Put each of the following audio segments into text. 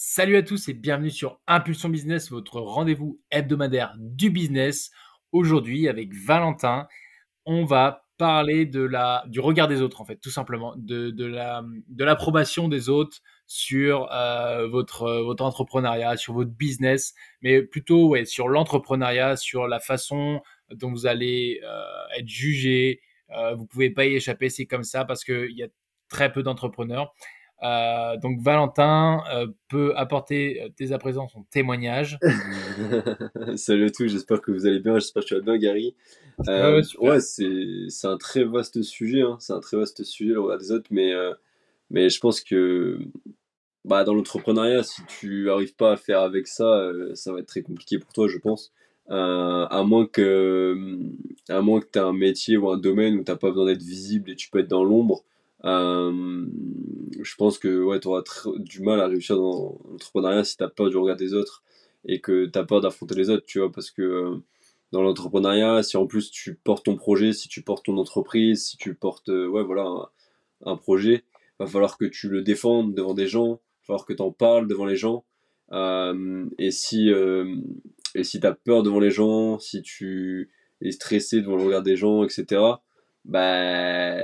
Salut à tous et bienvenue sur Impulsion Business, votre rendez-vous hebdomadaire du business. Aujourd'hui, avec Valentin, on va parler de la, du regard des autres, en fait, tout simplement, de, de, la, de l'approbation des autres sur euh, votre, votre entrepreneuriat, sur votre business, mais plutôt ouais, sur l'entrepreneuriat, sur la façon dont vous allez euh, être jugé. Euh, vous pouvez pas y échapper, c'est comme ça parce qu'il y a très peu d'entrepreneurs. Euh, donc Valentin euh, peut apporter euh, dès à présent son témoignage. Salut à tous, j'espère que vous allez bien, j'espère que tu vas bien Gary. Ouais, c'est un très vaste sujet, hein. c'est un très vaste sujet le regard des autres, mais, mais je pense que bah, dans l'entrepreneuriat, si tu arrives pas à faire avec ça, ça va être très compliqué pour toi, je pense. à moins que, à moins que tu aies un métier ou un domaine où tu n'as pas besoin d'être visible et tu peux être dans l'ombre, euh, je pense que ouais, tu auras du mal à réussir dans l'entrepreneuriat si tu as peur du regard des autres et que tu as peur d'affronter les autres, tu vois, parce que euh, dans l'entrepreneuriat, si en plus tu portes ton projet, si tu portes ton entreprise, si tu portes euh, ouais, voilà, un, projet, va falloir que tu le défendes devant des gens, va falloir que tu en parles devant les gens. et si et si tu as peur devant les gens, si tu es stressé devant le regard des gens, etc., bah,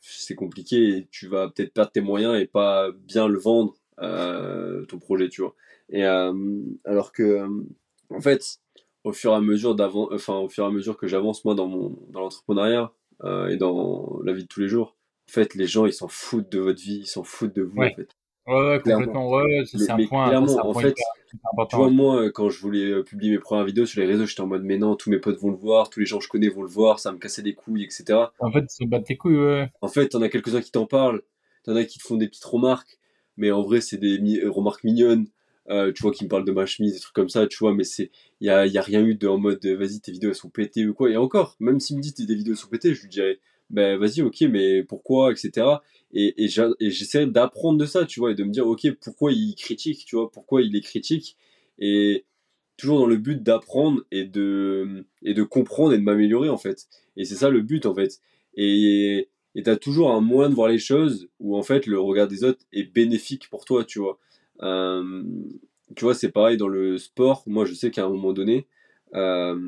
c'est compliqué tu vas peut-être perdre tes moyens et pas bien le vendre, euh, ton projet, tu vois. Et euh, alors que, euh, en fait, au fur et à mesure enfin, au fur et à mesure que j'avance, moi, dans mon, dans l'entrepreneuriat et dans la vie de tous les jours, en fait, les gens, ils s'en foutent de votre vie, ils s'en foutent de vous, en fait. Ouais, complètement. Ouais, c'est un point. Clairement, en fait, tu vois, moi, euh, quand je voulais euh, publier mes premières vidéos sur les réseaux, j'étais en mode, mais non, tous mes potes vont le voir, tous les gens que je connais vont le voir, ça me cassait les couilles, etc. En fait, ça bat tes couilles, ouais. En fait, t'en as quelques-uns qui t'en parlent, t'en as qui te font des petites remarques, mais en vrai, c'est des euh, remarques mignonnes. tu vois, qui me parlent de ma chemise, des trucs comme ça, tu vois, mais c'est, il y a, y a, rien eu de en mode, vas-y, tes vidéos elles sont pétées ou quoi. Et encore, même s'il me dit tes vidéos sont pétées, je lui dirais, ben vas-y, ok, mais pourquoi, etc. Et, et j'essaie d'apprendre de ça, tu vois, et de me dire, ok, pourquoi il critique, tu vois, pourquoi il est critique, et toujours dans le but d'apprendre et de, et de comprendre et de m'améliorer, en fait. Et c'est ça le but, en fait. Et tu as toujours un moyen de voir les choses où, en fait, le regard des autres est bénéfique pour toi, tu vois. Euh, tu vois, c'est pareil dans le sport. Moi, je sais qu'à un moment donné, euh,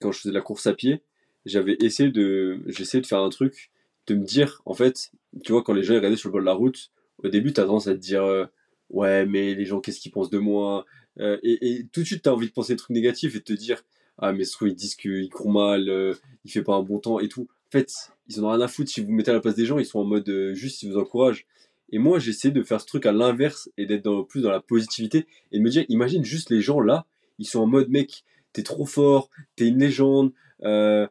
quand je faisais de la course à pied, j'avais essayé de, j'essayais de faire un truc, de me dire, en fait, tu vois, quand les gens regardaient sur le bord de la route, au début, tu as tendance à te dire, euh, ouais, mais les gens, qu'est-ce qu'ils pensent de moi euh, et, tout de suite, tu as envie de penser des trucs négatifs et de te dire, ah, mais ce ils disent qu'il court mal, euh, il fait pas un bon temps et tout. En fait, ils en ont rien à foutre si vous, mettez à la place des gens, ils sont en mode juste, ils vous encouragent. Et moi, j'essaie de faire ce truc à l'inverse et d'être plus dans la positivité et de me dire, imagine juste les gens là, ils sont en mode, mec, t'es trop fort, t'es une légende, euh,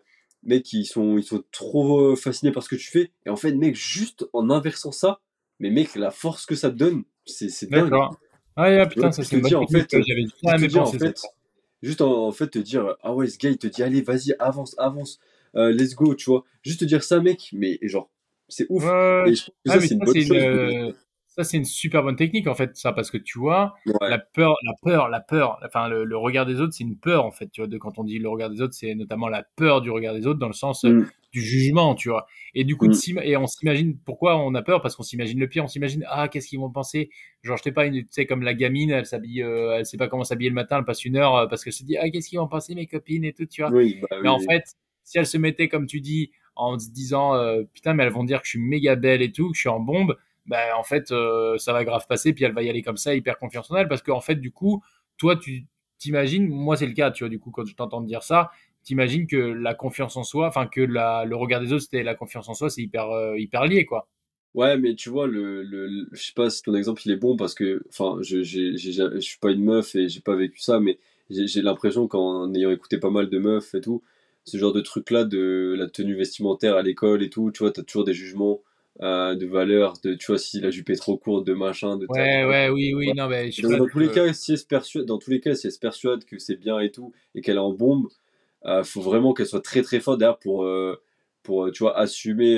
mec, ils sont, ils sont trop euh, fascinés par ce que tu fais. Et en fait, mec, juste en inversant ça, mais mec, la force que ça te donne, c'est dingue. D'accord. Ah, putain, ça c'est en fait, j'avais en fait, juste en, fait te dire, ah ouais, ce gars, il te dit, allez, vas-y, avance, avance, euh, let's go, tu vois. Juste te dire ça, mec, mais genre, c'est ouf. et je ça, c'est une bonne chose ça c'est une super bonne technique en fait ça parce que tu vois la peur la peur la peur enfin le, regard des autres c'est une peur en fait tu vois de quand on dit le regard des autres c'est notamment la peur du regard des autres dans le sens mm. du jugement tu vois. Et du coup mm. et on s'imagine pourquoi on a peur parce qu'on s'imagine le pire on s'imagine ah qu'est-ce qu'ils vont penser? Genre je sais pas tu sais comme la gamine elle s'habille euh, elle sait pas comment s'habiller le matin elle passe une heure euh, parce qu'elle se dit ah qu'est-ce qu'ils vont penser mes copines et tout tu vois. Bah mais en fait si elle se mettait comme tu dis en se disant euh, putain mais elles vont dire que je suis méga belle et tout que je suis en bombe ben, en fait, euh, ça va grave passer, puis elle va y aller comme ça, hyper confiance en elle, parce qu'en fait, du coup, toi, tu t'imagines, moi, c'est le cas, tu vois, du coup, quand je t'entends dire ça, t'imagines que la confiance en soi, enfin, que la, le regard des autres, c'était la confiance en soi, c'est hyper, euh, hyper lié, quoi. Ouais, mais tu vois, le, le, je sais pas si ton exemple il est bon parce que, enfin, je, j'ai, je suis pas une meuf et j'ai pas vécu ça, mais j'ai l'impression qu'en ayant écouté pas mal de meufs et tout, ce genre de truc là de la tenue vestimentaire à l'école et tout, tu vois, t'as toujours des jugements euh, de valeur, de tu vois si la jupe est trop courte, de machin, de ouais ouais oui oui non mais dans, tous les cas si elle se persuade, dans tous les cas si elle se persuade que c'est bien et tout et qu'elle est en bombe, euh, faut vraiment qu'elle soit très très forte derrière pour euh, pour tu vois assumer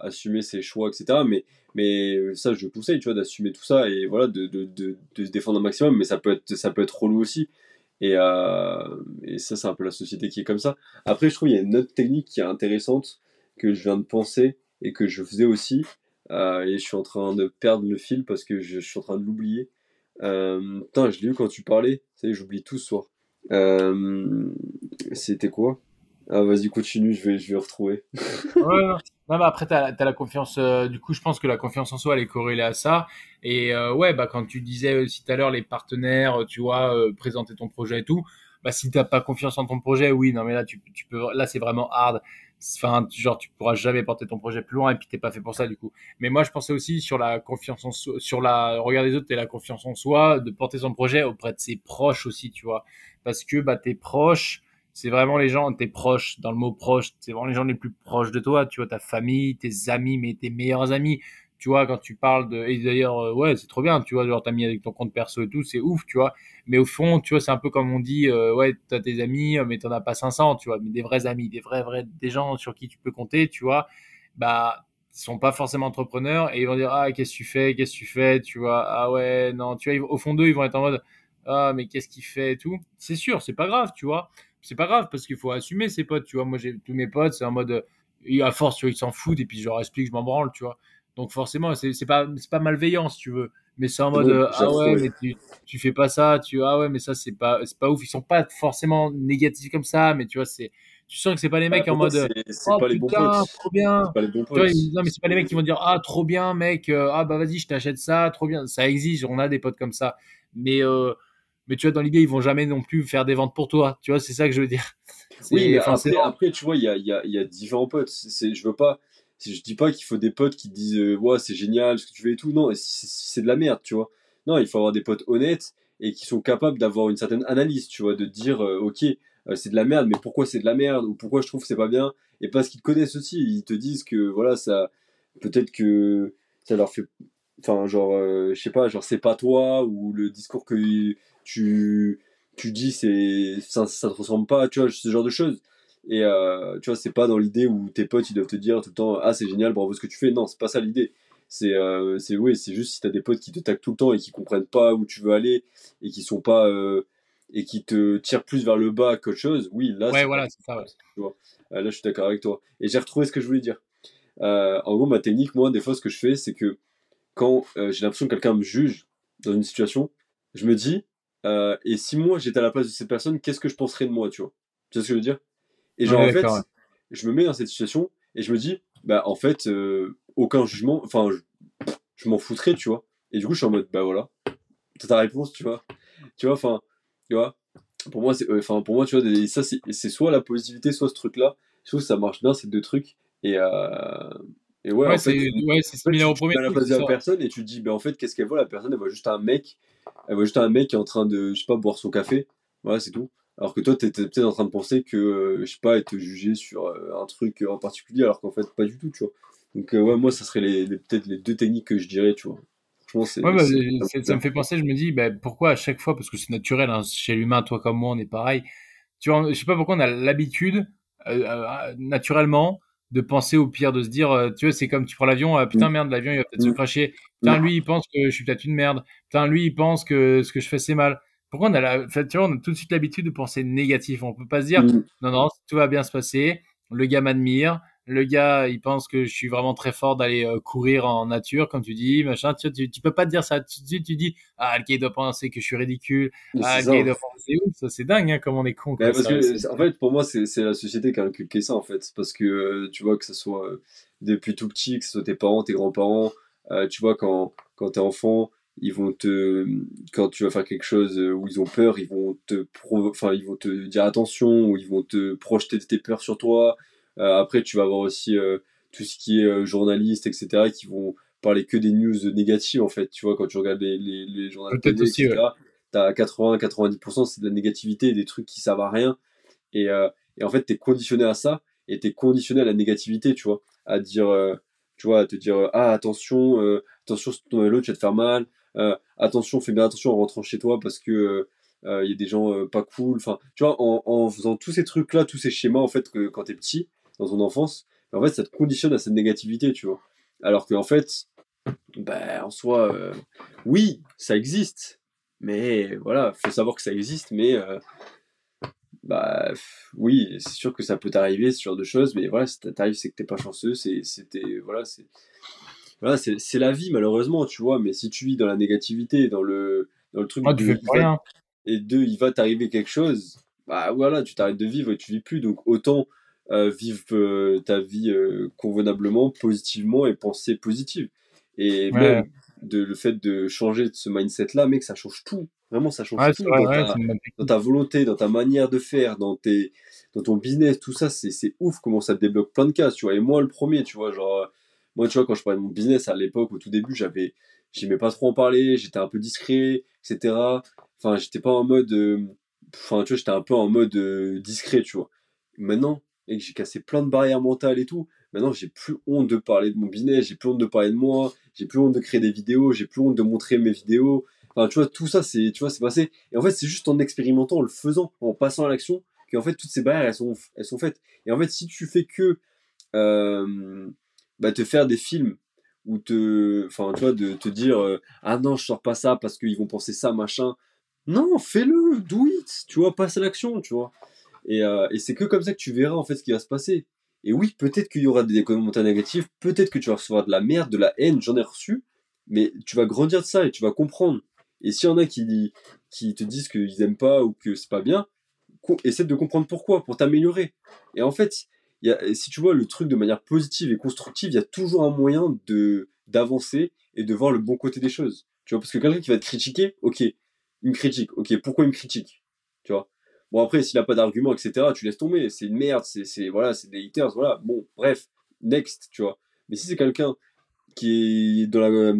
assumer ses choix etc mais mais ça je conseille tu vois d'assumer tout ça et voilà de, de, de, de, se défendre un maximum mais ça peut être ça peut être relou aussi. Et, et ça c'est un peu la société qui est comme ça. Après je trouve il y a une autre technique qui est intéressante que je viens de penser et que je faisais aussi. Euh, et je suis en train de perdre le fil parce que je, suis en train de l'oublier. Euh, putain, je l'ai eu quand tu parlais. Y est, j'oublie tout ce soir. Euh, c'était quoi? Ah, vas-y, continue, je vais, je vais retrouver. ouais, non. mais après, tu as, la confiance. Euh, du coup, je pense que la confiance en soi, elle est corrélée à ça. Et ouais, bah, quand tu disais aussi tout à l'heure, les partenaires, tu vois, présenter ton projet et tout, bah, si t'as pas confiance en ton projet, oui, non, mais là, tu, tu peux, là, c'est vraiment hard. Enfin, genre, tu pourras jamais porter ton projet plus loin et puis t'es pas fait pour ça, du coup. Mais moi, je pensais aussi sur la confiance en soi, sur la regard des autres et la confiance en soi, de porter son projet auprès de ses proches aussi, tu vois. Parce que, bah, tes proches, c'est vraiment les gens, tes proches, dans le mot proche, c'est vraiment les gens les plus proches de toi, tu vois, ta famille, tes amis, mais tes meilleurs amis tu vois, quand tu parles de, et d'ailleurs, euh, ouais, c'est trop bien, tu vois, genre, t'as mis avec ton compte perso et tout, c'est ouf, tu vois. Mais au fond, tu vois, c'est un peu comme on dit, euh, ouais, t'as tes amis, mais t'en as pas 500, tu vois, mais des vrais amis, des vrais, vrais, des gens sur qui tu peux compter, tu vois, bah, ils sont pas forcément entrepreneurs et ils vont dire, ah, qu'est-ce que tu fais, qu'est-ce que tu fais, tu vois, ah ouais, non, tu vois, au fond d'eux, ils vont être en mode, ah, mais qu'est-ce qu'il fait et tout. C'est sûr, c'est pas grave, tu vois. C'est pas grave parce qu'il faut assumer ses potes, tu vois. Moi, j'ai tous mes potes, c'est en mode, à force, tu vois, ils s'en foutent et puis je leur explique, je m'en branle, tu vois. Donc forcément, c'est pas, pas malveillant, si tu veux. Mais c'est en mode, euh, ah ouais, mais tu, tu fais pas ça, tu, ah ouais, mais ça, c'est pas, pas ouf. Ils sont pas forcément négatifs comme ça, mais tu vois, c'est, tu sens que c'est pas les mecs bah, en mode, oh pas putain, trop bien. Pas les bons potes. non, mais c'est pas les mecs qui vont dire, ah, trop bien, mec, euh, ah bah vas-y, je t'achète ça, trop bien. Ça existe, on a des potes comme ça. Mais, euh, mais tu vois, dans l'idée, ils vont jamais non plus faire des ventes pour toi. Tu vois, c'est ça que je veux dire. Oui, après, après, tu vois, il y a, y, a, y a différents potes. C'est, je veux pas je dis pas qu'il faut des potes qui disent euh, ouais c'est génial ce que tu fais et tout non c'est de la merde tu vois. Non il faut avoir des potes honnêtes et qui sont capables d'avoir une certaine analyse tu vois de dire euh, ok euh, c'est de la merde mais pourquoi c'est de la merde ou pourquoi je trouve c'est pas bien et parce qu'ils connaissent aussi ils te disent que voilà ça peut-être que ça leur fait enfin genre je sais pas genre c'est pas toi ou le discours que tu tu dis c'est ça, ça te ressemble pas tu vois ce genre de choses et euh, tu vois, c'est pas dans l'idée où tes potes ils doivent te dire tout le temps Ah, c'est génial, bravo ce que tu fais. Non, c'est pas ça l'idée. C'est euh, oui, c'est juste si t'as des potes qui te taquent tout le temps et qui comprennent pas où tu veux aller et qui sont pas. Euh, et qui te tirent plus vers le bas qu'autre chose, oui, là. Ouais, voilà, c'est ça. Tu vois. là, je suis d'accord avec toi. Et j'ai retrouvé ce que je voulais dire. en gros, ma technique, moi, des fois, ce que je fais, c'est que quand j'ai l'impression que quelqu'un me juge dans une situation, je me dis, et si moi j'étais à la place de cette personne, qu'est-ce que je penserais de moi, tu vois? Tu vois ce que je veux dire? Et genre, en fait, je me mets dans cette situation et je me dis, bah, en fait, euh, aucun jugement, enfin, je, m'en foutrais, tu vois. Et du coup, je suis en mode, bah voilà, t'as ta réponse, tu vois. Tu vois, enfin, tu vois, pour moi, c'est, enfin, pour moi, tu vois, ça, c'est soit la positivité, soit ce truc-là. Je trouve que ça marche bien, ces deux trucs. Et, euh, et ouais, ouais c'est ouais, similaire au premier. Tu à la place de la personne et tu te dis, bah, en fait, qu'est-ce qu'elle voit? La personne, elle voit juste un mec, elle voit juste un mec qui est en train de, je sais pas, boire son café. Voilà, c'est tout. Alors que toi, tu étais peut-être en train de penser que, euh, je sais pas, être jugé sur euh, un truc en particulier, alors qu'en fait, pas du tout, tu vois. Donc, euh, ouais, moi, ça serait les, peut-être les deux techniques que je dirais, tu vois. Ouais, bah, ça me fait penser, je me dis, bah, pourquoi à chaque fois, parce que c'est naturel, hein, chez l'humain, toi comme moi, on est pareil. Tu vois, je sais pas pourquoi on a l'habitude, naturellement, de penser au pire, de se dire, tu vois, c'est comme tu prends l'avion, putain, mm. merde, l'avion, il va peut-être se mm. cracher. Putain, lui, il pense que je suis peut-être une merde. Putain, lui, il pense que ce que je fais, c'est mal pourquoi on a, la, tu vois, on a tout de suite l'habitude de penser négatif. On peut pas se dire, mm. non, non, tout va bien se passer. Le gars m'admire. Le gars, il pense que je suis vraiment très fort d'aller euh, courir en nature, comme tu dis, machin. Tu, tu, peux pas te dire ça. Tu, tu dis, ah, le gars, il doit penser que je suis ridicule. Ah, le gars, il doit penser ouf. Ça, c'est dingue, hein, comme on est con. parce que, en fait, pour moi, c'est la société qui a inculqué ça, en fait. Parce que, euh, tu vois, que ce soit euh, depuis tout petit, que ce soit tes parents, tes grands-parents, tu vois, quand, quand t'es enfant, ils vont te quand tu vas faire quelque chose où ils ont peur ils vont te enfin ils vont te dire attention ou ils vont te projeter tes peurs sur toi. Euh, après tu vas avoir aussi euh, tout ce qui est euh, journaliste etc qui vont parler que des news négatives en fait. Tu vois quand tu regardes les, les, les journalistes aussi, etc t'as 80 90% c'est de la négativité des trucs qui servent à rien. Et, et en fait t'es conditionné à ça et t'es conditionné à la négativité tu vois. À dire tu vois à te dire ah attention attention l'autre tu vas te faire mal. euh, attention, fais bien attention en rentrant chez toi parce que il euh, y a des gens euh, pas cool. Enfin, tu vois, en, faisant tous ces trucs-là, tous ces schémas, en fait, que quand t'es petit, dans ton enfance, en fait, ça te conditionne à cette négativité, tu vois. Alors qu'en fait, ben, en soi, oui, ça existe, mais voilà, faut savoir que ça existe, mais bah oui, c'est sûr que ça peut t'arriver ce genre de choses, mais voilà, si t'arrives, c'est que t'es pas chanceux, c'était, voilà, c'est, voilà, c'est la vie malheureusement, tu vois, mais si tu vis dans la négativité, dans le, dans le truc ah, de, rien. et deux, il va t'arriver quelque chose, bah voilà, tu t'arrêtes de vivre et tu vis plus. Donc autant euh, vivre euh, ta vie euh, convenablement, positivement et penser positive. Et même de, le fait de changer de ce mindset-là, mec, ça change tout. Vraiment, ça change tout. dans, ta, volonté, dans ta manière de faire, dans, tes, dans ton business, tout ça, c'est ouf comment ça te débloque plein de cas, tu vois. Et moi, le premier, tu vois, genre, moi, tu vois, quand je parlais de mon business à l'époque, au tout début, j'avais, j'aimais pas trop en parler, j'étais un peu discret, etc. Enfin, j'étais pas en mode, enfin, tu vois, j'étais un peu en mode discret, tu vois. Maintenant, et que j'ai cassé plein de barrières mentales et tout. Maintenant, j'ai plus honte de parler de mon business, j'ai plus honte de parler de moi, j'ai plus honte de créer des vidéos, j'ai plus honte de montrer mes vidéos. Enfin, tu vois, tout ça, c'est, tu vois, c'est passé. Et en fait, c'est juste en expérimentant, en le faisant, en passant à l'action, qu'en fait, toutes ces barrières, elles sont, elles sont faites. Et en fait, si tu fais que euh, bah, te faire des films ou te, enfin, tu vois, de te dire, euh, ah non, je sors pas ça parce qu'ils vont penser ça, machin. Non, fais-le, do it, tu vois, passe à l'action, tu vois. Euh, et, c'est que comme ça que tu verras en fait ce qui va se passer. Et oui, peut-être qu'il y aura des commentaires négatifs, peut-être que tu vas recevoir de la merde, de la haine, j'en ai reçu, mais tu vas grandir de ça et tu vas comprendre. Et s'il y en a qui, qui te disent qu'ils aiment pas ou que c'est pas bien, essaie de comprendre pourquoi, pour t'améliorer. Et en fait, si tu vois le truc de manière positive et constructive, il y a toujours un moyen de d'avancer et de voir le bon côté des choses. Tu vois, parce que quelqu'un qui va te critiquer, ok, une critique, ok, pourquoi il me critique? Tu vois? Bon, après, s'il n'a pas d'argument, etc., tu laisses tomber. C'est une merde, c'est voilà, des haters, voilà. Bon, bref, next, tu vois. Mais si c'est quelqu'un qui est dans la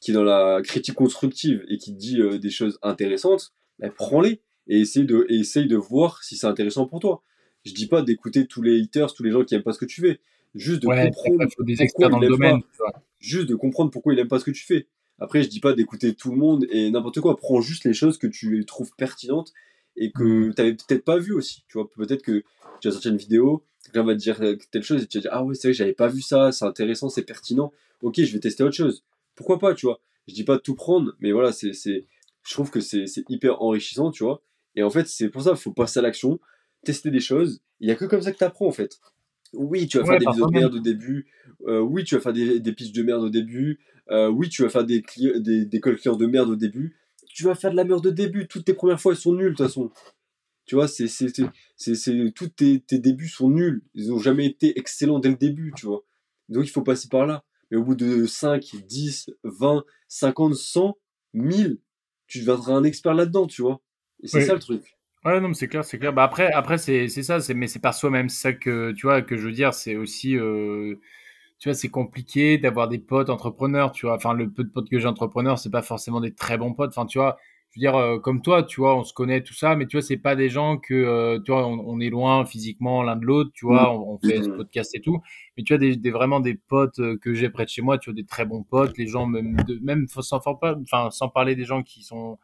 qui est dans la critique constructive et qui dit euh, des choses intéressantes, bah, prends-les et essaye de et essaye de voir si c'est intéressant pour toi. Je dis pas d'écouter tous les haters, tous les gens qui aiment pas ce que tu fais, juste de comprendre des experts dans le domaine, juste de comprendre pourquoi il aime pas ce que tu fais. Après, je dis pas d'écouter tout le monde et n'importe quoi. Prends juste les choses que tu trouves pertinentes et que mm. tu n'avais peut-être pas vu aussi. Tu vois, peut-être que tu vas sortir une vidéo, quelqu'un va te dire telle chose et tu vas dire Ah ouais, c'est vrai, j'avais pas vu ça, c'est intéressant, c'est pertinent. Ok, je vais tester autre chose. Pourquoi pas, tu vois Je dis pas de tout prendre, mais voilà, c'est, c'est, je trouve que c'est, c'est hyper enrichissant, tu vois. Et en fait, c'est pour ça qu'il faut passer à l'action, tester des choses. Il y a que comme ça que tu apprends, en fait. Oui, tu vas faire des vidéos de merde au début. Euh, oui, tu vas faire des, des pitchs de merde au début. Euh, oui, tu vas faire des, des, des calls clients de merde au début tu vas faire de la merde de début. Toutes tes premières fois, elles sont nulles, de toute façon. Tu vois, c'est, c'est, c'est, tous tes, tes, débuts sont nuls. Ils n'ont jamais été excellents dès le début, tu vois. Donc, il faut passer par là. Mais au bout de 5, 10, 20, 50, 100, 1000, tu deviendras un expert là-dedans, tu vois. Et c'est ça le truc. Ouais, non, mais c'est clair, c'est clair. Bah après, après c'est, c'est ça, c'est, mais c'est par soi-même. Ça que, tu vois, que je veux dire, c'est aussi. Euh, tu vois, c'est compliqué d'avoir des potes entrepreneurs, tu vois. Enfin, le peu de potes que j'ai entrepreneurs, c'est pas forcément des très bons potes. Enfin, tu vois, je veux dire, euh, comme toi, tu vois, on se connaît tout ça, mais tu vois, c'est pas des gens que, euh, tu vois, on, est loin physiquement l'un de l'autre, tu vois, on, fait ce mmh. podcast et tout. Mais tu vois, des, des vraiment des potes euh, que j'ai près de chez moi, tu vois, des très bons potes, les gens même, de, même sans, enfin, sans parler des gens qui sont,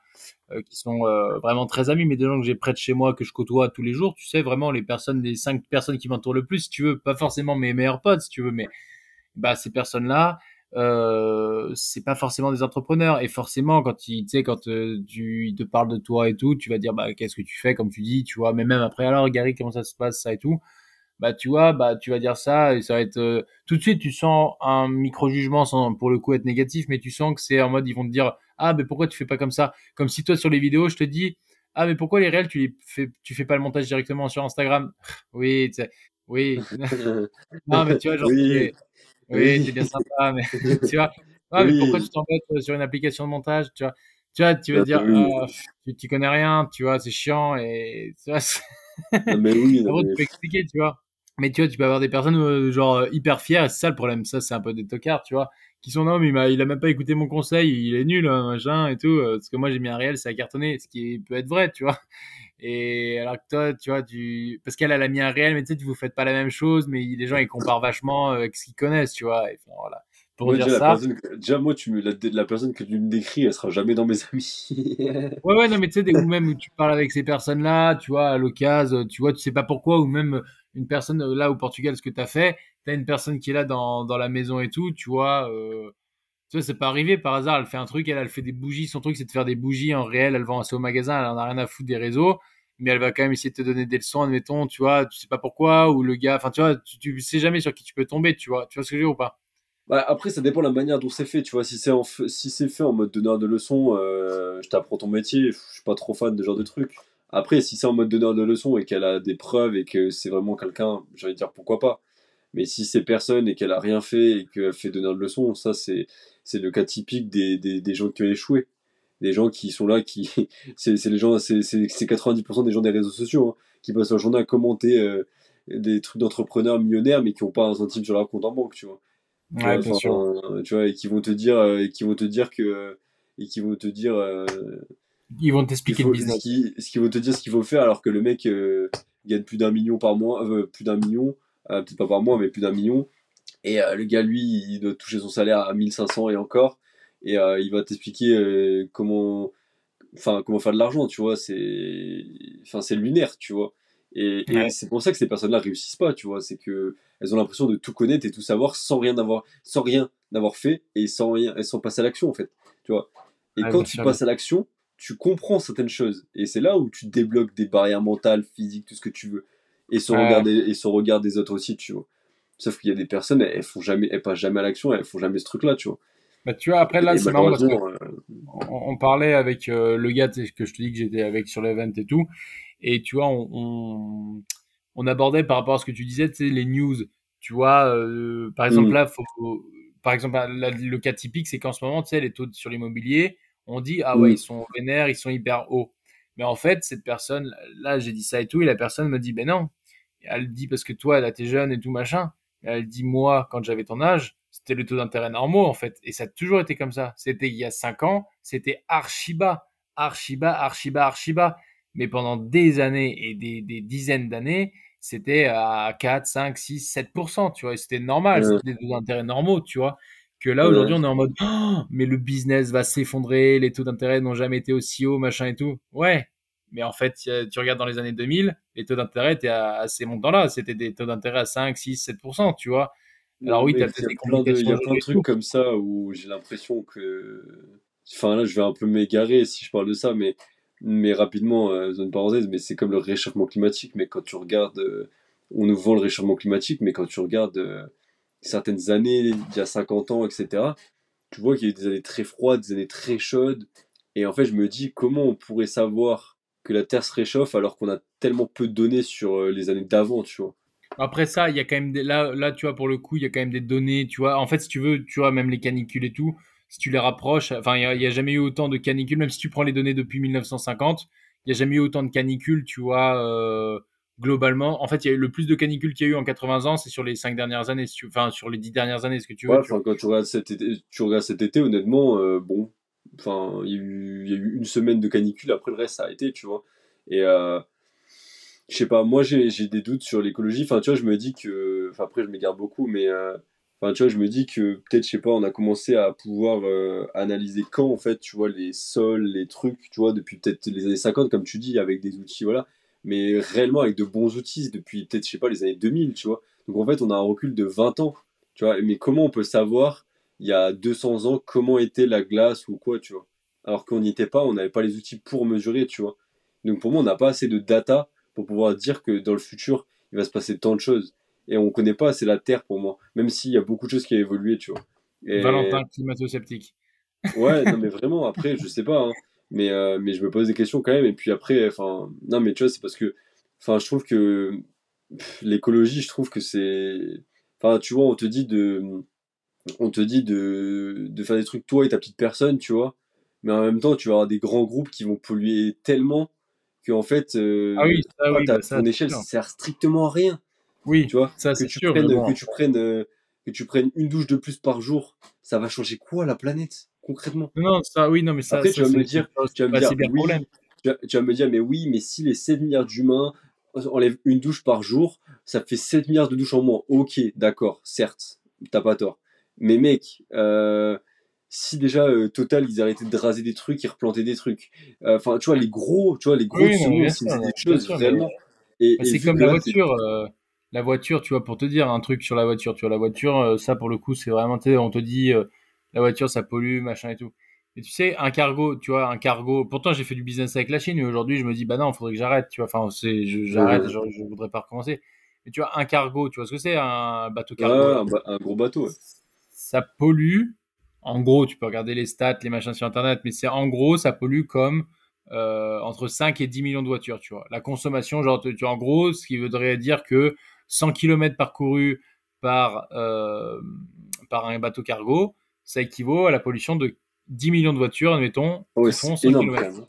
qui sont vraiment très amis, mais des gens que j'ai près de chez moi, que je côtoie tous les jours, tu sais, vraiment les personnes, les cinq personnes qui m'entourent le plus, si tu veux, pas forcément mes meilleurs potes, si tu veux, mais bah, ces personnes-là, euh, c'est pas forcément des entrepreneurs. Et forcément quand tu sais quand euh, tu te parles de toi et tout tu vas dire bah qu'est-ce que tu fais comme tu dis tu vois. Mais même après alors Gary comment ça se passe ça et tout? Bah tu vois bah tu vas dire ça et ça va être euh, tout de suite tu sens un micro jugement sans pour le coup être négatif mais tu sens que c'est en mode ils vont te dire ah mais pourquoi tu fais pas comme ça comme si toi sur les vidéos je te dis ah mais pourquoi les réels tu les fais tu fais pas le montage directement sur Instagram oui oui. Non mais tu vois genre oui, c'est bien sympa, mais tu vois, mais pourquoi tu t'embêtes euh, sur une application de montage, tu vois? Tu vois, tu vas bah, dire, ah, tu, tu, connais rien, tu vois, c'est chiant et tu vois. mais oui, tu peux expliquer, tu vois. Mais tu vois, tu peux avoir des personnes euh, genre euh, hyper fières, c'est ça le problème. Ça, c'est un peu des tocards, tu vois, qui sont non, mais il a, il a même pas écouté mon conseil, il est nul, hein, machin et tout. Parce que moi, j'ai mis un réel, ça a cartonné, ce qui peut être vrai, tu vois. Et alors que toi, tu vois, tu... parce qu'elle, elle a mis un réel, mais tu sais, vous faites pas la même chose, mais les gens, ils comparent vachement avec ce qu'ils connaissent, tu vois. Et voilà. Pour dire déjà, ça. déjà, moi, tu me... la... la, personne que tu me décris, elle sera jamais dans mes amis. ouais, ouais, non, mais tu sais, ou même où tu parles avec ces personnes-là, tu vois, à l'occasion, tu vois, tu sais pas pourquoi, ou même une personne là au Portugal, ce que tu as fait, tu as une personne qui est là dans, dans la maison et tout, tu vois. Euh tu vois, c'est pas arrivé par hasard. Elle fait un truc, elle, elle fait des bougies. Son truc, c'est de faire des bougies en réel. Elle vend ça au magasin. Elle en a rien à foutre des réseaux. Mais elle va quand même essayer de te donner des leçons, admettons, tu vois, tu sais pas pourquoi, ou le gars, enfin, tu vois, tu, sais jamais sur qui tu peux tomber, tu vois. Tu vois ce que je veux ou pas? Bah, après, ça dépend de la manière dont c'est fait, tu vois. Si c'est si fait en mode donneur de leçons, euh, je t'apprends ton métier, je suis pas trop fan de ce genre de truc. Après, si c'est en mode donneur de leçons et qu'elle a des preuves et que c'est vraiment quelqu'un, j'ai envie dire pourquoi pas. Mais si c'est personne et qu'elle a rien fait et qu'elle fait donneur de leçons, ça c'est c'est le cas typique des, des, des, gens qui ont échoué. Des gens qui sont là, qui c'est les gens, c'est 90% des gens des réseaux sociaux hein, qui passent leur journée à commenter euh, des trucs d'entrepreneurs millionnaires mais qui n'ont pas un centime sur leur compte en banque, tu vois. Ouais, bien sûr. tu vois, et qui vont te dire, euh, et qui vont te dire que, et qui vont te dire, euh, ils vont t'expliquer le business. Ce vont te dire ce qu'il faut faire, alors que le mec euh, gagne plus d'un million par mois, plus d'un million, peut-être pas par mois, mais plus d'un million. Et le gars, lui, il doit toucher son salaire à 1500 et encore. Et il va t'expliquer comment, enfin, comment faire de l'argent, tu vois. C'est, enfin, c'est lunaire, tu vois. Et, c'est pour ça que ces personnes-là réussissent pas, tu vois. C'est que elles ont l'impression de tout connaître et tout savoir sans rien avoir, sans rien d'avoir fait et sans rien, elles sont passées à l'action en fait, tu vois. Et quand tu passes à l'action, tu comprends certaines choses et c'est là où tu débloques des barrières mentales, physiques, tout ce que tu veux et son regard des, et son regard des autres aussi, tu vois. Sauf qu'il y a des personnes, elles, font jamais, elles passent jamais à l'action, elles font jamais ce truc-là, tu vois. Bah, tu vois, après là, c'est marrant parce euh, on, parlait avec euh, le gars que je te dis que j'étais avec sur l'event et tout, et tu vois, on, on, abordait par rapport à ce que tu disais, tu sais, les news. Tu vois, euh, par exemple, là, faut, par exemple, le cas typique, c'est qu'en ce moment, tu sais, les taux sur l'immobilier, on dit, ah ouais, mm. ils sont vénères, ils sont hyper hauts. Mais en fait, cette personne, là, j'ai dit ça et tout, et la personne me dit, ben non. Elle dit, parce que toi, là, t'es jeune et tout machin. Elle dit, moi, quand j'avais ton âge, c'était le taux d'intérêt normaux, en fait. Et ça a toujours été comme ça. C'était il y a 5 ans, c'était archi bas, archi bas, archi bas, archi bas mais pendant des années et des, des dizaines d'années, c'était à 4, 5, 6, 7%, tu vois, c'était normal, c'était des taux d'intérêt normaux, tu vois. Que là, aujourd'hui, on est en mode, «Oh, mais le business va s'effondrer, les taux d'intérêt n'ont jamais été aussi hauts, machin et tout. Ouais. Mais en fait, tu regardes dans les années 2000, les taux d'intérêt étaient à, ces montants-là. C'était des taux d'intérêt à 5, 6, 7%, tu vois. Alors oui, tu as peut-être des Il y a plein de trucs comme ça où j'ai l'impression que. Enfin, là, je vais un peu m'égarer si je parle de ça, mais mais rapidement, euh, zone parenthèse, mais c'est comme le réchauffement climatique. Mais quand tu regardes, euh, on nous vend le réchauffement climatique, mais quand tu regardes euh, certaines années, il y a 50 ans, etc., tu vois qu'il y a eu des années très froides, des années très chaudes. Et en fait, je me dis, comment on pourrait savoir que la Terre se réchauffe alors qu'on a tellement peu de données sur les années d'avant, tu vois après ça, il y a quand même des, là, là, tu vois, pour le coup, il y a quand même des données, tu vois. En fait, si tu veux, tu vois, même les canicules et tout, si tu les rapproches, enfin, il n'y a, jamais eu autant de canicules, même si tu prends les données depuis 1950, il n'y a jamais eu autant de canicules, tu vois, euh, globalement. En fait, il y a eu le plus de canicules qu'il y a eu en 80 ans, c'est sur les 5 dernières années, enfin, sur les 10 dernières années, ce que tu veux. quand tu regardes, cet été, tu regardes cet été, honnêtement, euh, bon, enfin, il y, a eu, une semaine de canicule, après le reste, ça a été, tu vois. Et, euh, je sais pas, moi, j'ai des doutes sur l'écologie. Enfin, tu vois, je me dis que, enfin, après, je m'égare beaucoup, mais Enfin, tu vois, je me dis que peut-être, je sais pas, on a commencé à pouvoir euh, analyser quand, en fait, tu vois, les sols, les trucs, tu vois, depuis peut-être les années 50, comme tu dis, avec des outils, voilà. Mais réellement avec de bons outils depuis peut-être, je sais pas, les années 2000, tu vois. Donc, en fait, on a un recul de 20 ans, tu vois. Mais comment on peut savoir, il y a 200 ans, comment était la glace ou quoi, tu vois. Alors qu'on n'y était pas, on n'avait pas les outils pour mesurer, tu vois. Donc, pour moi, on n'a pas assez de data pour pouvoir dire que dans le futur, il va se passer tant de choses et on connaît pas assez la Terre pour moi, même s'il y a beaucoup de choses qui ont évolué, tu vois. Valentin, climato-sceptique. ouais, non, mais vraiment, après, je sais pas, hein. mais, euh, mais je me pose des questions quand même, et puis après, enfin, non, mais tu vois, c'est parce que, enfin, je trouve que l'écologie, je trouve que c'est, enfin, tu vois, on te dit de, on te dit de, de faire des trucs toi et ta petite personne, tu vois, mais en même temps, tu vas avoir des grands groupes qui vont polluer tellement que en fait, euh, ah oui, ça, oui, bah, ton échelle, ça sert strictement à rien. Oui, tu vois, ça, que, tu sûr, prennes, que, tu prennes, euh, que tu prennes une douche de plus par jour, ça va changer quoi la planète concrètement? Non, ça, oui, non, mais ça. Après, tu vas me dire, tu vas me dire, oui, tu, vas, me dire, mais oui, mais si les 7 milliards d'humains enlèvent une douche par jour, ça fait 7 milliards de douches en moins. Ok, d'accord, certes, t'as pas tort. Mais mec, euh, si déjà euh, Total ils arrêtaient de raser des trucs, ils replantaient des trucs. Enfin, tu vois les gros, tu vois les gros, oui, c'est des choses réellement. Et, c'est comme la voiture la voiture, tu vois, pour te dire un truc sur la voiture, tu vois, la voiture, euh, ça pour le coup, c'est vraiment, tu sais, on te dit, euh, la voiture, ça pollue, machin et tout. Et tu sais, un cargo, tu vois, un cargo. Pourtant, j'ai fait du business avec la Chine, mais aujourd'hui, je me dis, bah non, il faudrait que j'arrête, tu vois. Enfin, c'est, j'arrête, je, je, voudrais pas recommencer. Mais tu vois, un cargo, tu vois ce que c'est, un bateau cargo? un, gros bateau. Ça pollue. En gros, tu peux regarder les stats, les machins sur Internet, mais c'est en gros, ça pollue comme euh, entre 5 et 10 millions de voitures, tu vois. La consommation, genre, tu, en gros, ce qui voudrait dire que 100 km parcourus par, euh, par un bateau cargo, ça équivaut à la pollution de 10 millions de voitures, admettons, qui font 100 km.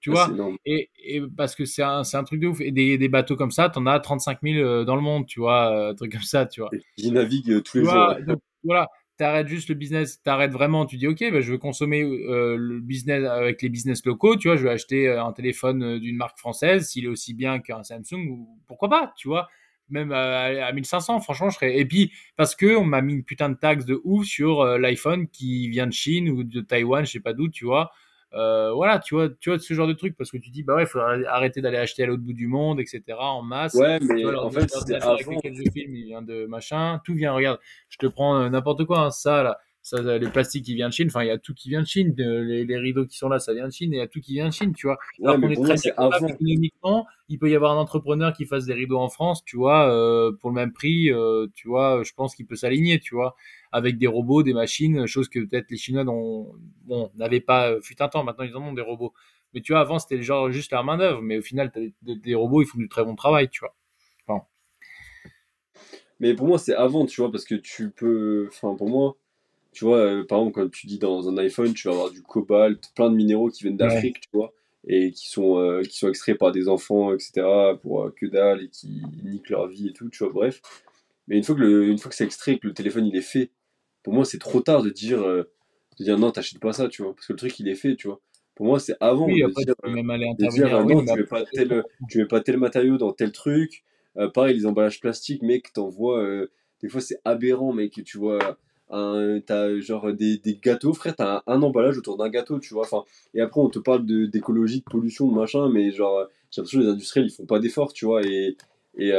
Tu vois? Et, et, parce que c'est un, un, truc de ouf. Et des, des bateaux comme ça, t'en as 35 000 euh, dans le monde, tu vois, un truc comme ça, tu vois. Ils naviguent tous les jours. Donc, voilà, t'arrêtes juste le business, t'arrêtes vraiment, tu dis ok, bah, je veux consommer euh, le business avec les business locaux, tu vois, je vais acheter euh, un téléphone euh, d'une marque française, s'il est aussi bien qu'un Samsung, pourquoi pas, tu vois, même à, 1500, franchement, je serais. Et puis parce que on m'a mis une putain de taxe de ouf sur l'iPhone qui vient de Chine ou de Taïwan, je sais pas d'où, tu vois. Euh, voilà, tu vois, tu vois ce genre de truc parce que tu dis bah ouais, faut arrêter d'aller acheter à l'autre bout du monde, etc. En masse. Ouais, mais en fait, c'est avant. je filme, il vient de machin, tout vient. Regarde, je te prends euh, n'importe quoi, hein, ça là, ça, les plastiques qui viennent de Chine. Enfin, il y a tout qui vient de Chine. Les, les, rideaux qui sont là, ça vient de Chine. Et il y a tout qui vient de Chine, tu vois. Alors qu'on est très économiquement, il peut y avoir un entrepreneur qui fasse des rideaux en France, tu vois, euh, pour le même prix, euh, tu vois. Je pense qu'il peut s'aligner, tu vois avec des robots, des machines, chose que peut-être les Chinois bon, n'avaient pas euh, fut un temps. Maintenant, ils en ont des robots. Mais tu vois, avant, c'était genre juste la main-d'œuvre. Mais au final, des, robots, ils font du très bon travail, tu vois. Mais pour moi, c'est avant, tu vois, parce que tu peux. Enfin, pour moi, tu vois, euh, par exemple, quand tu dis dans un iPhone, tu vas avoir du cobalt, plein de minéraux qui viennent d'Afrique, tu vois, et qui sont, euh, qui sont extraits par des enfants, etc., pour que dalle, et qui niquent leur vie et tout, tu vois, bref. Mais une fois que, le, une fois que c'est extrait, que le téléphone il est fait, pour moi, c'est trop tard de dire, euh, de dire non, t'achètes pas ça, tu vois, parce que le truc, il est fait, tu vois. Pour moi, c'est avant oui, de, dire, même aller de dire, euh, non, tu mets, pas tel, tu mets pas tel matériau dans tel truc. Euh, pareil, les emballages plastiques, mec, t'envoies. des fois, c'est aberrant, mec. Tu vois, t'as genre des, des, gâteaux, frère, t'as un, emballage autour d'un gâteau, tu vois. Enfin, et après, on te parle d'écologie, de, pollution, de machin, mais genre, j'ai l'impression que les industriels, ils font pas d'efforts, tu vois. Et, et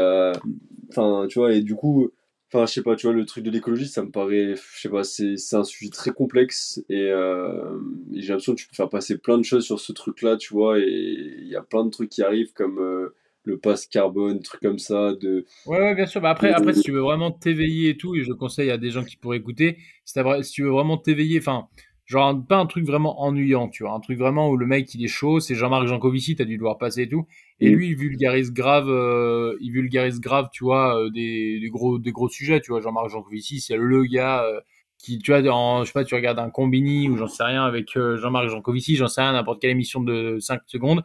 enfin, tu vois, et du coup, Enfin, je sais pas, tu vois, le truc de l'écologie, ça me paraît, je sais pas, c'est un sujet très complexe euh, et, j'ai l'impression que tu peux faire passer plein de choses sur ce truc-là, tu vois, et il y a plein de trucs qui arrivent comme euh, le pass carbone, trucs comme ça. De, ouais, ouais, bien sûr. Bah après, après, si tu veux vraiment t'éveiller et tout, et je conseille à des gens qui pourraient écouter, si, si tu veux vraiment t'éveiller, enfin, Genre, pas un truc vraiment ennuyant, tu vois. Un truc vraiment où le mec, il est chaud. C'est Jean-Marc Jancovici, t'as dû le voir passer et tout. Et lui, il vulgarise grave, euh, il vulgarise grave, tu vois, euh, des, des, gros, des gros sujets, tu vois. Jean-Marc Jancovici, c'est le gars euh, qui, tu vois, je sais pas, tu regardes un combini ou j'en sais rien avec Jean-Marc Jancovici, j'en sais rien, n'importe quelle émission de 5 secondes,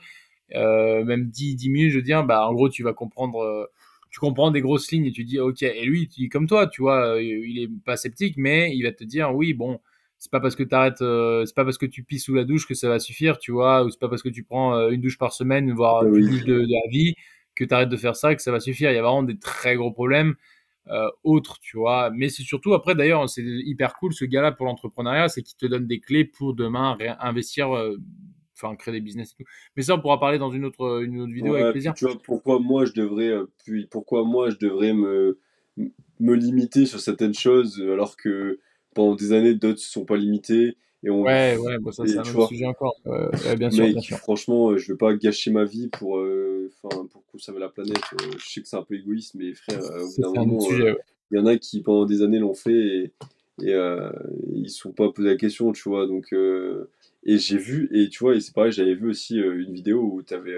même 10, 10 minutes, je veux dire, bah, en gros, tu vas comprendre, tu comprends des grosses lignes et tu dis, ok. Et lui, tu dis comme toi, tu vois, il est pas sceptique, mais il va te dire, oui, bon, c'est pas parce que t'arrêtes, euh, c'est pas parce que tu pisses sous la douche que ça va suffire, tu vois, ou c'est pas parce que tu prends euh, une douche par semaine, voire ah une douche de, la vie, que t'arrêtes de faire ça que ça va suffire. Il y a vraiment des très gros problèmes euh, autres, tu vois. Mais c'est surtout après, d'ailleurs, c'est hyper cool ce gars-là pour l'entrepreneuriat, c'est qu'il te donne des clés pour demain investir, enfin créer des business et tout. Mais ça, on pourra parler dans une autre, une autre vidéo avec plaisir. Tu vois, pourquoi moi je devrais, puis pourquoi moi je devrais me me limiter sur certaines choses alors que pendant des années, d'autres ne sont pas limités. Et on... Ouais, ouais, bah ça, c'est un autre sujet encore. bien, sûr, bien sûr. Franchement, euh, je vais pas gâcher ma vie pour, euh, pour conserver la planète. Euh, je sais que c'est un peu égoïste, mais frère, il y en a qui pendant des années l'ont fait et, et euh, ils se sont pas posé la question, tu vois. Donc, et j'ai vu, et tu vois, et c'est pareil, j'avais vu aussi une vidéo où tu avais.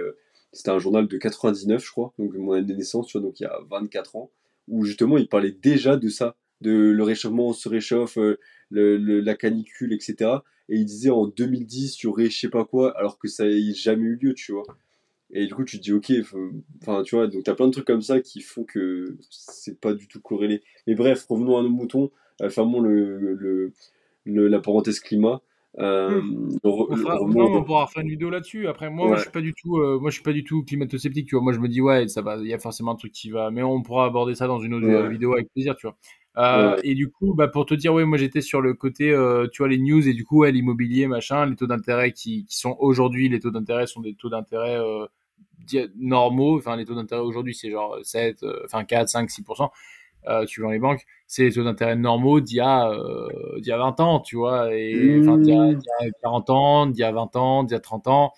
c'était un journal de 99, je crois, donc mon année de naissance, tu vois, donc il y a 24 ans, où justement il parlait déjà de ça de le réchauffement se réchauffe, euh, la canicule, etc. Et il disait en 2010, il y aurait je sais pas quoi, alors que ça n'a jamais eu lieu, tu vois. Et du coup, tu te dis, ok, enfin, tu vois, donc tu as plein de trucs comme ça qui font que c'est pas du tout corrélé. Mais bref, revenons à nos moutons, euh, fermons le, le, la parenthèse climat. Euh, hmm. on, pourra faire une vidéo là-dessus. Après, moi, je suis pas du tout, euh, moi, je suis pas du tout climato-sceptique. Tu vois, moi, je me dis ouais, ça va, il y a forcément un truc qui va, mais on pourra aborder ça dans une autre vidéo avec plaisir, tu vois. Euh, et du coup, bah, pour te dire, ouais, moi j'étais sur le côté, euh, tu vois, les news et du coup, ouais, l'immobilier, machin, les taux d'intérêt qui, qui sont aujourd'hui, les taux d'intérêt sont des taux d'intérêt euh, normaux. Enfin, les taux d'intérêt aujourd'hui, c'est genre 7, enfin 4, 5, 6%, euh, suivant les banques. C'est les taux d'intérêt normaux d'il y, a, d'il y a 20 ans, tu vois, et enfin, d'il y, a, y a 40 ans, d'il y a 20 ans, d'il y a 30 ans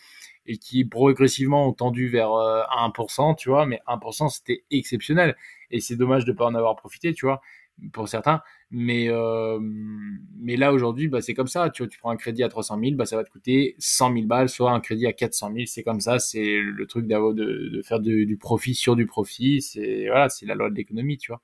et qui progressivement ont tendu vers 1%, tu vois, mais 1% c'était exceptionnel et c'est dommage de pas en avoir profité, tu vois. Pour certains. Mais, euh, mais là, aujourd'hui, bah, c'est comme ça. Tu, vois, tu prends un crédit à 300 000, bah, ça va te coûter 100 000 balles, soit un crédit à 400 000. C'est comme ça. C'est le truc d'avoir de, de, faire du, profit sur du profit. C'est voilà, c'est la loi de l'économie, tu vois.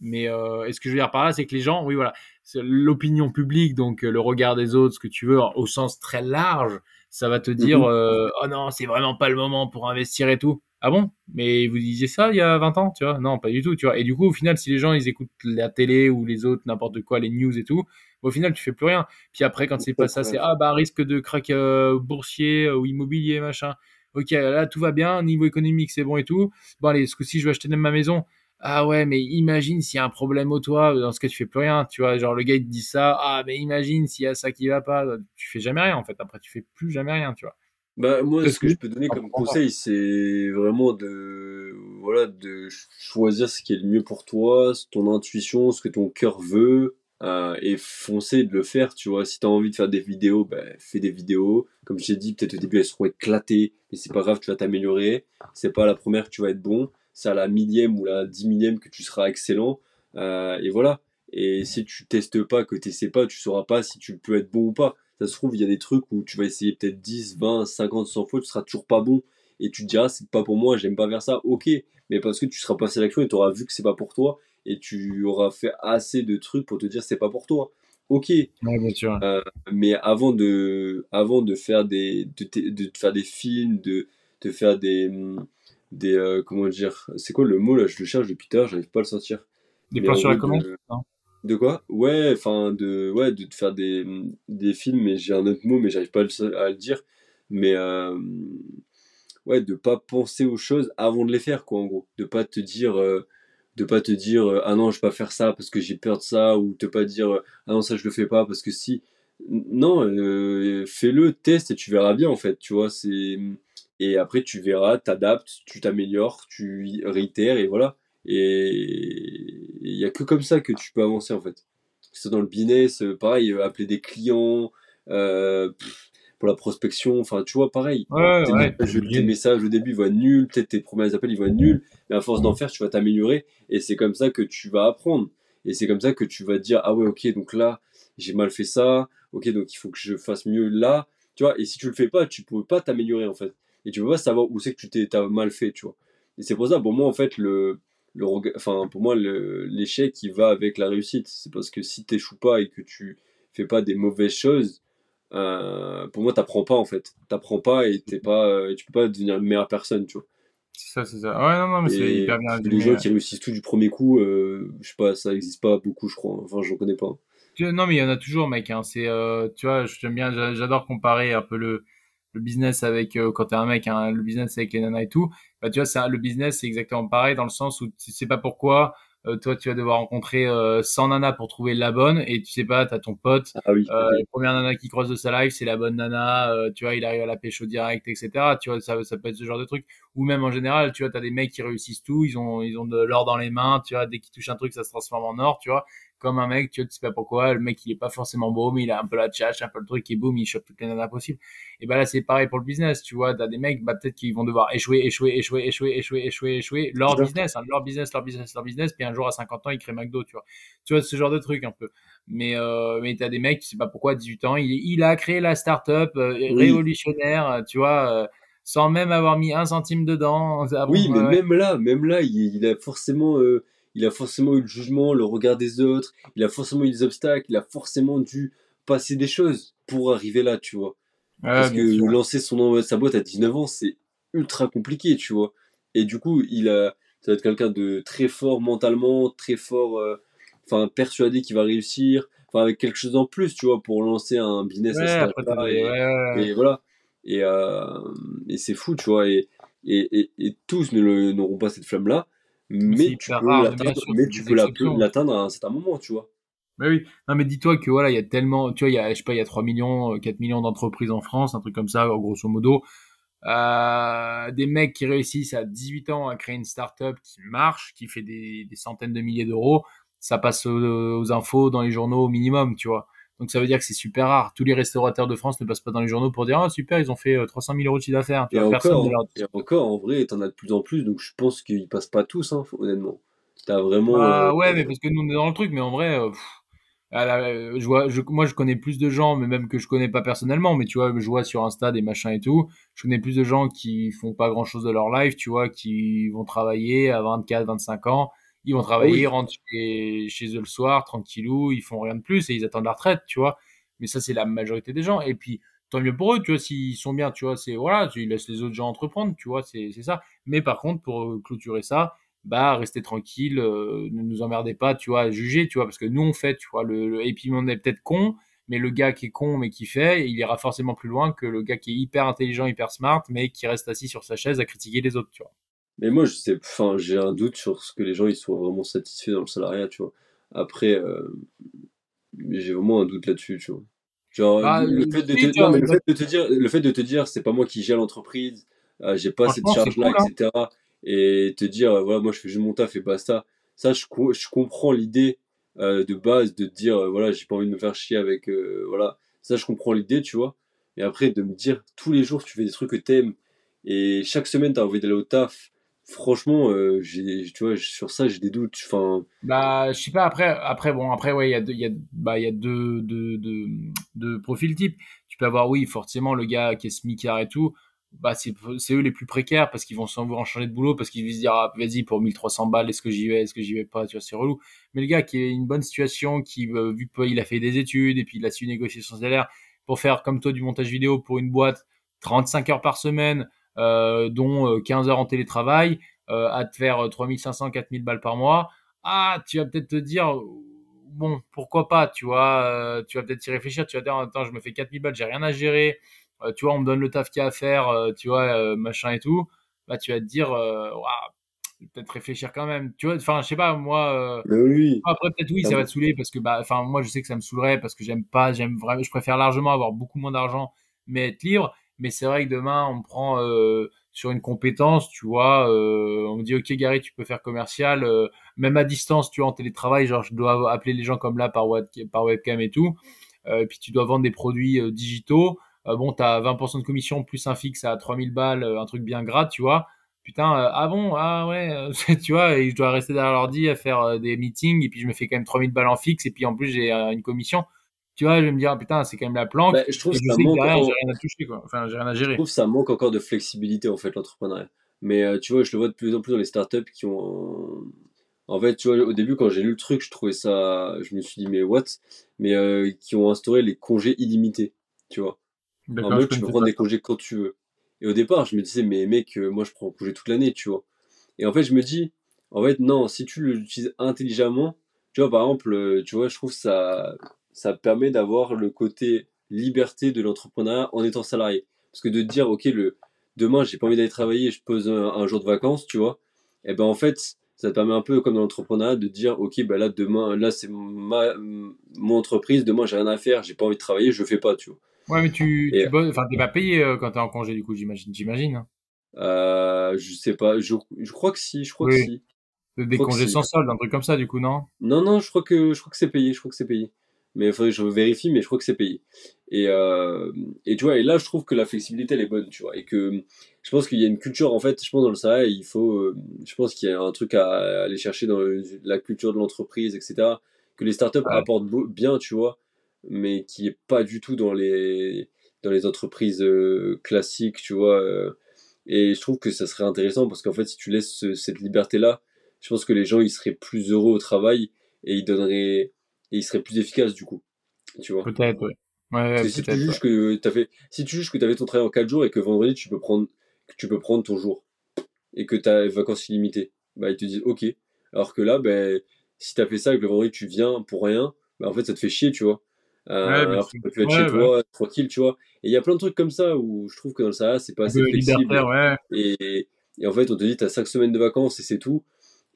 Mais euh, ce que je veux dire par là, c'est que les gens, oui, voilà, l'opinion publique, donc le regard des autres, ce que tu veux, au sens très large, ça va te dire, mm-hmm. euh, oh non, c'est vraiment pas le moment pour investir et tout. Ah bon? Mais vous disiez ça il y a 20 ans, tu vois? Non, pas du tout, tu vois. Et du coup, au final, si les gens ils écoutent la télé ou les autres, n'importe quoi, les news et tout, au final, tu fais plus rien. Puis après, quand c'est pas ça, c'est ah bah risque de crack euh, boursier euh, ou immobilier, machin. Ok, là tout va bien, niveau économique c'est bon et tout. Bon allez, ce coup-ci je vais acheter même ma maison. Ah ouais, mais imagine s'il y a un problème au toit, dans ce cas tu fais plus rien, tu vois. Genre le gars il te dit ça, ah mais imagine s'il y a ça qui va pas, tu fais jamais rien en fait. Après tu fais plus jamais rien, tu vois. Bah, moi, ce que je peux donner comme conseil, c'est vraiment de, voilà, de choisir ce qui est le mieux pour toi, ton intuition, ce que ton cœur veut, euh, et foncer de le faire, tu vois. Si tu as envie de faire des vidéos, bah, fais des vidéos. Comme je t'ai dit, peut-être au début, elles seront éclatées, mais c'est pas grave, tu vas t'améliorer. C'est pas la première que tu vas être bon, c'est à la millième ou la dix millième que tu seras excellent. Euh, et voilà. Et si tu testes pas, que tu sais pas, tu sauras pas si tu peux être bon ou pas ça se trouve, il y a des trucs où tu vas essayer peut-être 10, 20, 50, 100 fois, tu seras toujours pas bon et tu te diras, c'est pas pour moi, j'aime pas faire ça, ok, mais parce que tu seras passé à l'action et tu auras vu que c'est pas pour toi et tu auras fait assez de trucs pour te dire c'est pas pour toi. Ok. bien sûr. Euh, mais avant de, avant de faire des, de, de faire des films, de, de faire des, des euh, comment dire, c'est quoi le mot là Je le cherche depuis tard, j'arrive pas à le sortir. Des plans sur la commande. De quoi? Ouais, enfin, de, ouais, de faire des, des films, mais j'ai un autre mot, mais j'arrive pas à le, dire. Mais, euh, ouais, de pas penser aux choses avant de les faire, quoi, en gros. De pas te dire, euh, de pas te dire, euh, ah non, je vais pas faire ça parce que j'ai peur de ça, ou de pas dire, ah non, ça, je le fais pas parce que si. Non, fais-le, teste et tu verras bien, en fait, tu vois, c'est. Et après, tu verras, t'adaptes, tu t'améliores, tu réitères, et voilà. Et il n'y a que comme ça que tu peux avancer en fait. C'est dans le business, euh, pareil, euh, appeler des clients euh, pour la prospection, enfin tu vois, pareil. tes, messages, au début ils vont être nuls, peut-être tes premiers appels ils vont être nuls, mais à force d'en faire, tu vas t'améliorer et c'est comme ça que tu vas apprendre. Et c'est comme ça que tu vas te dire, ah ouais, ok, donc là, j'ai mal fait ça, ok, donc il faut que je fasse mieux là, tu vois, et si tu le fais pas, tu peux pas t'améliorer en fait. Et tu peux pas savoir où c'est que tu t'es mal fait, tu vois. Et c'est pour ça, pour moi, en fait, le, enfin, pour moi, l'échec, il va avec la réussite. C'est parce que si tu n'échoues pas et que tu fais pas des mauvaises choses, euh, pour moi, t'apprends pas en fait. T'apprends pas et t'es pas, euh, tu peux pas devenir une meilleure personne, tu vois. C'est ça, c'est ça. Ouais, non, non, mais c'est hyper bien. Les gens qui réussissent tout du premier coup, euh, je sais pas, ça existe pas beaucoup, je crois. Enfin, j'en connais pas. Non, mais il y en a toujours, mec. Hein. C'est, tu vois, j'aime bien, j'adore comparer un peu le, le business avec euh, quand t'es un mec, hein, le business avec les nanas et tout, bah tu vois, c'est le business c'est exactement pareil dans le sens où tu sais pas pourquoi. Euh, toi, tu vas devoir rencontrer 100 euh, nanas pour trouver la bonne, et tu sais pas, t'as ton pote, ah oui, la première nana qui croise de sa life, c'est la bonne nana, tu vois, il arrive à la pêche au direct, etc. Tu vois, ça, ça peut être ce genre de truc. Ou même en général, tu vois, t'as des mecs qui réussissent tout, ils ont, ils ont de l'or dans les mains, tu vois, dès qu'ils touchent un truc, ça se transforme en or, tu vois comme un mec, tu vois, tu sais pas pourquoi, le mec il est pas forcément beau, mais il a un peu la tchatch, un peu le truc, et boum, il chope toutes les nanas possibles. Et bah là c'est pareil pour le business, tu vois, t'as des mecs, bah peut-être qu'ils vont devoir échouer, échouer, échouer, échouer, échouer, échouer, échouer, leur business, hein, leur business, leur business, leur business, puis un jour à 50 ans ils créent McDo, tu vois. Tu vois, ce genre de truc un peu. Mais, euh, mais t'as des mecs, tu sais pas pourquoi, 18 ans, il, il a créé la start-up euh, révolutionnaire, tu vois, euh, sans même avoir mis un centime dedans. oui, mais même là, même là, il, il a forcément euh, il a forcément eu le jugement, le regard des autres, il a forcément eu des obstacles, il a forcément dû passer des choses pour arriver là, tu vois. Parce que lancer son sa boîte à 19 ans, c'est ultra compliqué, tu vois. Et du coup, il a, ça va être quelqu'un de très fort mentalement, très fort, euh, enfin persuadé qu'il va réussir, enfin avec quelque chose en plus, tu vois, pour lancer un business. et, voilà. Et, euh, et c'est fou, tu vois. Et, et, et tous n'auront pas cette flamme-là mais tu, peux l'atteindre à un certain moment, tu vois. Mais oui, non mais dis-toi que voilà, il y a tellement, tu vois, il y a, je sais pas, il y a 3 millions, 4 millions d'entreprises en France, un truc comme ça, grosso modo. Euh, des mecs qui réussissent à 18 ans à créer une start-up qui marche, qui fait des, des centaines de milliers d'euros, ça passe aux, infos dans les journaux au minimum, tu vois. Donc ça veut dire que c'est super rare. Tous les restaurateurs de France ne passent pas dans les journaux pour dire ah super ils ont fait 300 euh, 000 euros de chiffre d'affaires. Et, encore, et encore en vrai t'en as de plus en plus donc je pense qu'ils passent pas tous hein, honnêtement. T'as vraiment. Bah, ouais, mais parce que nous, on est dans le truc, mais en vrai, je vois, je, moi, je connais plus de gens, mais même que je connais pas personnellement, mais tu vois, je vois sur Insta des machins et tout. Je connais plus de gens qui font pas grand chose de leur life, tu vois, qui vont travailler à 24, 25 ans. Ils vont travailler, rentrent chez, chez, eux le soir, tranquillou, ils font rien de plus et ils attendent la retraite, tu vois. Mais ça, c'est la majorité des gens. Et puis, tant mieux pour eux, tu vois, s'ils sont bien, tu vois, c'est, voilà, ils laissent les autres gens entreprendre, tu vois, c'est, c'est ça. Mais par contre, pour clôturer ça, bah restez tranquille, euh, ne nous emmerdez pas, tu vois, à juger, tu vois, parce que nous on fait, tu vois, le, et puis on est peut-être con, mais le gars qui est con mais qui fait, il ira forcément plus loin que le gars qui est hyper intelligent, hyper smart, mais qui reste assis sur sa chaise à critiquer les autres, tu vois. Mais moi, je sais, enfin, j'ai un doute sur ce que les gens ils soient vraiment satisfaits dans le salariat, tu vois. Après, euh, j'ai vraiment un doute là-dessus, tu vois. Genre, le, fait de te, non, mais le fait de te dire, le fait de te dire, c'est pas moi qui gère l'entreprise, euh, j'ai pas cette charge-là, etc et te dire euh, voilà moi je fais juste mon taf et basta ça je, je comprends l'idée de base de te dire voilà j'ai pas envie de me faire chier avec voilà ça je comprends l'idée tu vois et après de me dire tous les jours tu fais des trucs que t'aimes et chaque semaine t'as envie d'aller au taf franchement j'ai tu vois sur ça j'ai des doutes enfin. Bah je sais pas après après bon après ouais il y a deux y a bah y a deux deux, deux, deux profils types. Tu peux avoir oui forcément le gars qui est smicard et tout. Bah c'est eux les plus précaires parce qu'ils vont sans vouloir changer de boulot parce qu'ils vont se dire ah, vas-y pour 1300 balles est-ce que j'y vais est-ce que j'y vais pas tu vois c'est relou. Mais le gars qui est une bonne situation qui euh, vu qu'il a fait des études et puis il a su négocier son salaire pour faire comme toi du montage vidéo pour une boîte 35 heures par semaine euh, dont 15 euh, heures en télétravail euh, à te faire 3500 4000 balles par mois ah tu vas peut-être te dire bon pourquoi pas tu vois euh, tu vas peut-être y réfléchir tu vas dire attends je me fais 4000 balles j'ai rien à gérer euh, tu vois, on me donne le taf qu'il y a à faire, euh, tu vois, euh, machin et tout, bah tu vas te dire, peut-être réfléchir quand même. Tu vois, enfin, je sais pas, moi. oui. Après, peut-être oui, ça va te saouler parce que, bah, enfin, moi, je sais que ça me saoulerait parce que j'aime pas, j'aime vraiment, je préfère largement avoir beaucoup moins d'argent, mais être libre. Mais c'est vrai que demain, on prend sur une compétence, tu vois, on me dit, ok, Gary, tu peux faire commercial, même à distance, tu vois, en télétravail, genre, je dois appeler les gens comme là par, par webcam et tout. puis, tu dois vendre des produits digitaux. Euh, bon, t'as 20% de commission plus un fixe à 3000 balles, euh, un truc bien gras, tu vois. Putain, euh, ah bon, ah ouais, tu vois, et je dois rester derrière l'ordi à faire des meetings, et puis je me fais quand même 3000 balles en fixe, et puis en plus j'ai une commission tu vois, je vais me dire, putain, c'est quand même la planque. Bah, je trouve que ça manque j'ai rien à toucher, quoi. Enfin, j'ai rien à gérer. Je trouve que ça manque encore de flexibilité, en fait, l'entrepreneuriat. Mais tu vois, je le vois de plus en plus dans les startups qui ont. En fait, tu vois, au début, quand j'ai lu le truc, je trouvais ça. Je me suis dit, mais what? Mais qui ont instauré les congés illimités, tu vois. En mode, tu peux prendre des congés quand tu veux. Et au départ, je me disais, mais mec, euh, moi je prends un congé toute l'année, tu vois. Et en fait, je me dis, en fait, non, si tu l'utilises intelligemment, tu vois, par exemple, euh, tu vois, je trouve ça, ça permet d'avoir le côté liberté de l'entrepreneuriat en étant salarié. Parce que de dire, ok, le, demain, j'ai pas envie d'aller travailler, je pose un, jour de vacances, tu vois, et ben en fait, ça te permet un peu comme dans l'entrepreneuriat de dire, ok, ben là, demain, là, c'est ma, mon entreprise, demain, j'ai rien à faire, j'ai pas envie de travailler, je fais pas, tu vois. Ouais, mais tu, tu bosses, enfin, t'es pas payé euh, quand t'es en congé, du coup, j'imagine, j'imagine. Hein. Euh, je sais pas, je, je, crois que si, je crois que si. Des congés sans solde, un truc comme ça, du coup, non? Non, non, je crois que, je crois que c'est payé, je crois que c'est payé. Mais il faudrait que je vérifie, mais je crois que c'est payé. Et, euh, et tu vois, et là, je trouve que la flexibilité, elle est bonne, tu vois. Et que je pense qu'il y a une culture, en fait, je pense dans le salariat, il faut, euh, je pense qu'il y a un truc à aller chercher dans la culture de l'entreprise, etc. Que les startups apportent bien, tu vois mais qui est pas du tout dans les dans les entreprises euh, classiques, tu vois. Euh. et je trouve que ça serait intéressant parce qu'en fait, si tu laisses cette liberté-là, je pense que les gens ils seraient plus heureux au travail et ils donneraient et ils seraient plus efficaces du coup. Tu vois. Peut-être, ouais. ouais si tu juges que as fait, si tu juges que tu avais ton travail en 4 jours et que vendredi tu peux prendre, que tu peux prendre ton jour et que tu as vacances illimitées, bah ils te disent ok. Alors que là, ben, si tu as fait ça et que le vendredi tu viens pour rien, bah en fait ça te fait chier, tu vois. Euh, alors tu peux être chez toi, tranquille, tu vois. Et il y a plein de trucs comme ça où je trouve que dans le Sahara, c'est pas assez flexible. Et, et, en fait, on te dit, t'as 5 semaines de vacances et c'est tout.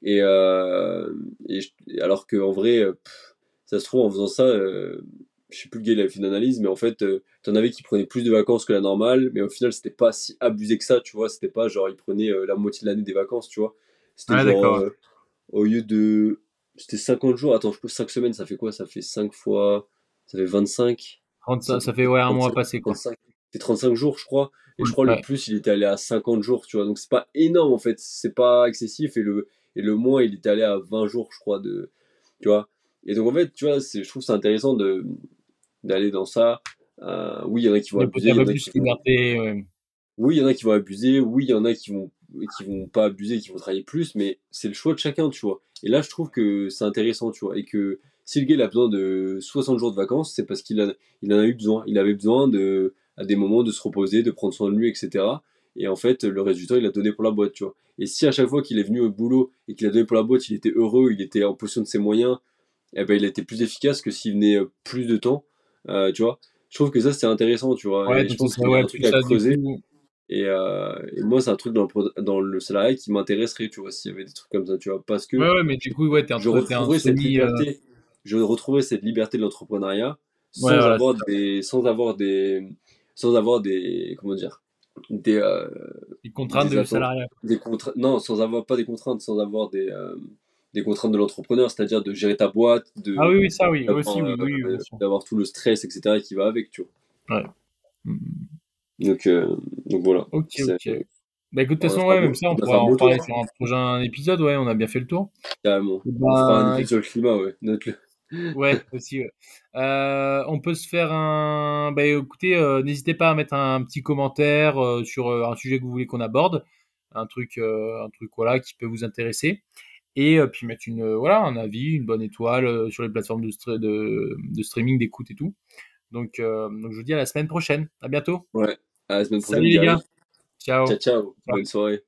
Et, euh, et, alors qu'en vrai, ça se trouve, en faisant ça, euh, je sais plus le gars, il a fait une analyse, mais en fait, euh, t'en avais qui prenaient plus de vacances que la normale, mais au final, c'était pas si abusé que ça, tu vois. C'était pas genre, ils prenaient euh, la moitié de l'année des vacances, tu vois. C'était genre, au lieu de. C'était 50 jours, attends, je peux 5 semaines, ça fait quoi? Ça fait 5 fois ça fait 25. ça, ça, fait ouais, un mois passé. Quoi. C'est 35 jours, je crois. Et je crois le plus, il était allé à 50 jours, tu vois. Donc c'est pas énorme en fait, c'est pas excessif. Et le, et le moins, il était allé à 20 jours, je crois, de, tu vois. Et donc, en fait, tu vois, je trouve c'est intéressant de, d'aller dans ça. Euh, oui, il y en a qui vont abuser. Il y en a qui vont... Oui, il y en a qui vont abuser. Oui, il y en a qui vont, qui vont pas abuser, qui vont travailler plus, mais c'est le choix de chacun, tu vois. Et là, je trouve que c'est intéressant, tu vois. Et que si le gars a besoin de 60 jours de vacances, c'est parce qu'il il en a eu besoin. Il avait besoin de, à des moments de se reposer, de prendre soin de lui, etc. Et en fait, le résultat, il a donné pour la boîte, tu vois. Et si à chaque fois qu'il est venu au boulot et qu'il a donné pour la boîte, il était heureux, il était en position de ses moyens, eh ben, il été plus efficace que s'il venait euh, plus de temps, euh, tu vois. Je trouve que ça, c'est intéressant, tu vois. Ouais, je pense qu'il y a un truc à creuser. Et, euh, et, moi, c'est un truc dans le, dans le salarié qui m'intéresserait, tu vois, s'il y avait des trucs comme ça, tu vois. Parce que. Ouais, ouais mais du coup, ouais, t'es un, je retrouverais cette liberté. Je retrouverais cette liberté de l'entrepreneuriat sans, avoir des, sans avoir des. Sans avoir des. Comment dire des, euh, des contraintes de salariat. Des contraintes, non, sans avoir pas des contraintes, sans avoir des, euh, des contraintes de l'entrepreneur, c'est-à-dire de gérer ta boîte, de ah oui, oui ça oui, aussi, oui, oui, euh, d'avoir tout le stress, etc. qui va avec, tu vois. Ouais. Donc, donc voilà. Ok, ok. Bah écoute, de toute façon, ouais, même ça, on pourra en parler sur un prochain épisode, ouais, on a bien fait le tour. Carrément. Bah... On fera un épisode sur le climat, ouais, note-le ouais, aussi. Ouais. Euh, on peut se faire un. Bah, écoutez, euh, n'hésitez pas à mettre un petit commentaire euh, sur un sujet que vous voulez qu'on aborde, un truc, un truc voilà qui peut vous intéresser, et puis mettre une voilà un avis, une bonne étoile sur les plateformes de, de, de streaming, d'écoute et tout. Donc, donc, je vous dis à la semaine prochaine. À bientôt. Ouais, à la semaine prochaine. Salut les gars. Ciao. Ciao, ciao. Bonne soirée.